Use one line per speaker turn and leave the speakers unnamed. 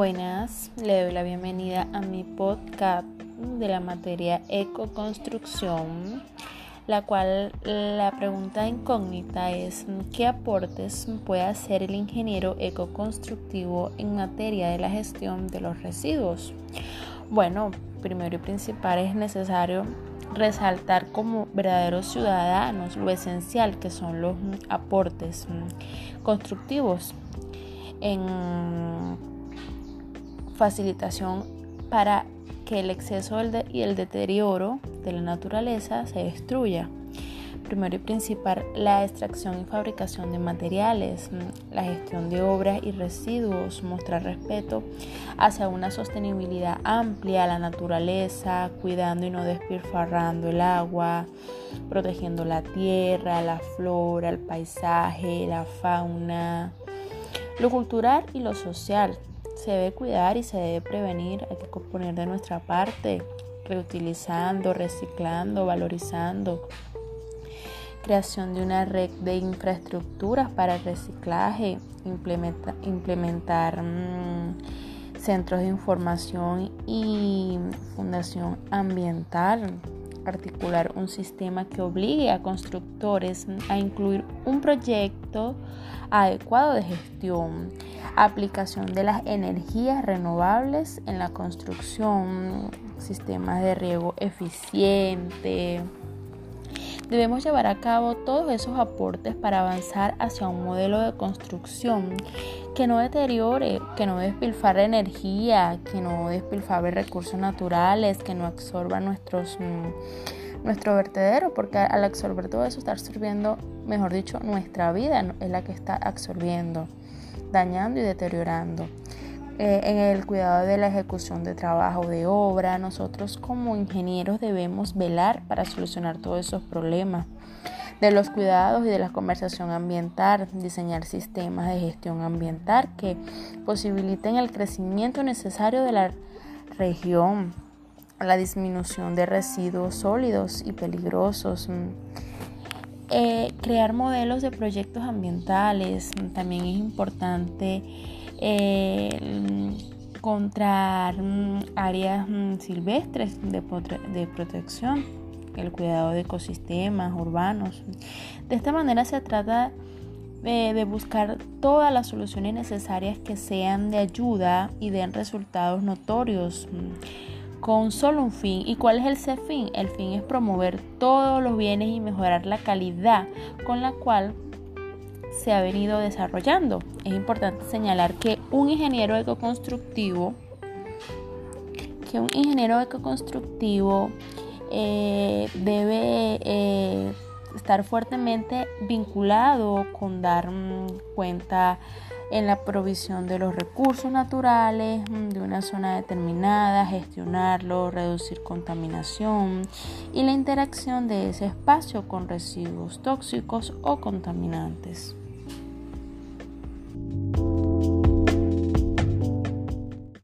Buenas, le doy la bienvenida a mi podcast de la materia ecoconstrucción, la cual la pregunta incógnita es ¿qué aportes puede hacer el ingeniero ecoconstructivo en materia de la gestión de los residuos? Bueno, primero y principal es necesario resaltar como verdaderos ciudadanos lo esencial que son los aportes constructivos en facilitación para que el exceso y el deterioro de la naturaleza se destruya. Primero y principal, la extracción y fabricación de materiales, la gestión de obras y residuos, mostrar respeto hacia una sostenibilidad amplia a la naturaleza, cuidando y no despilfarrando el agua, protegiendo la tierra, la flora, el paisaje, la fauna, lo cultural y lo social, se debe cuidar y se debe prevenir. Hay que poner de nuestra parte, reutilizando, reciclando, valorizando. Creación de una red de infraestructuras para el reciclaje, implementar mm, centros de información y fundación ambiental, articular un sistema que obligue a constructores a incluir un proyecto adecuado de gestión, aplicación de las energías renovables en la construcción, sistemas de riego eficiente. Debemos llevar a cabo todos esos aportes para avanzar hacia un modelo de construcción que no deteriore, que no despilfarre energía, que no despilfarre recursos naturales, que no absorba nuestros, mm, nuestro vertedero, porque al absorber todo eso está absorbiendo, mejor dicho, nuestra vida es la que está absorbiendo, dañando y deteriorando. Eh, en el cuidado de la ejecución de trabajo de obra, nosotros como ingenieros debemos velar para solucionar todos esos problemas de los cuidados y de la conversación ambiental, diseñar sistemas de gestión ambiental que posibiliten el crecimiento necesario de la región, la disminución de residuos sólidos y peligrosos. Mm, eh, crear modelos de proyectos ambientales también es importante. Eh, encontrar mm, áreas mm, silvestres de protección el cuidado de ecosistemas urbanos. De esta manera se trata de, buscar todas las soluciones necesarias que sean de ayuda y den resultados notorios mm, con solo un fin. ¿Y cuál es ese fin? El fin es promover todos los bienes y mejorar la calidad con la cual se ha venido desarrollando. Es importante señalar que un ingeniero ecoconstructivo, que un ingeniero ecoconstructivo eh, debe eh, estar fuertemente vinculado con dar mm, cuenta en la provisión de los recursos naturales mm, de una zona determinada, gestionarlo, reducir contaminación y la interacción de ese espacio con residuos tóxicos o contaminantes.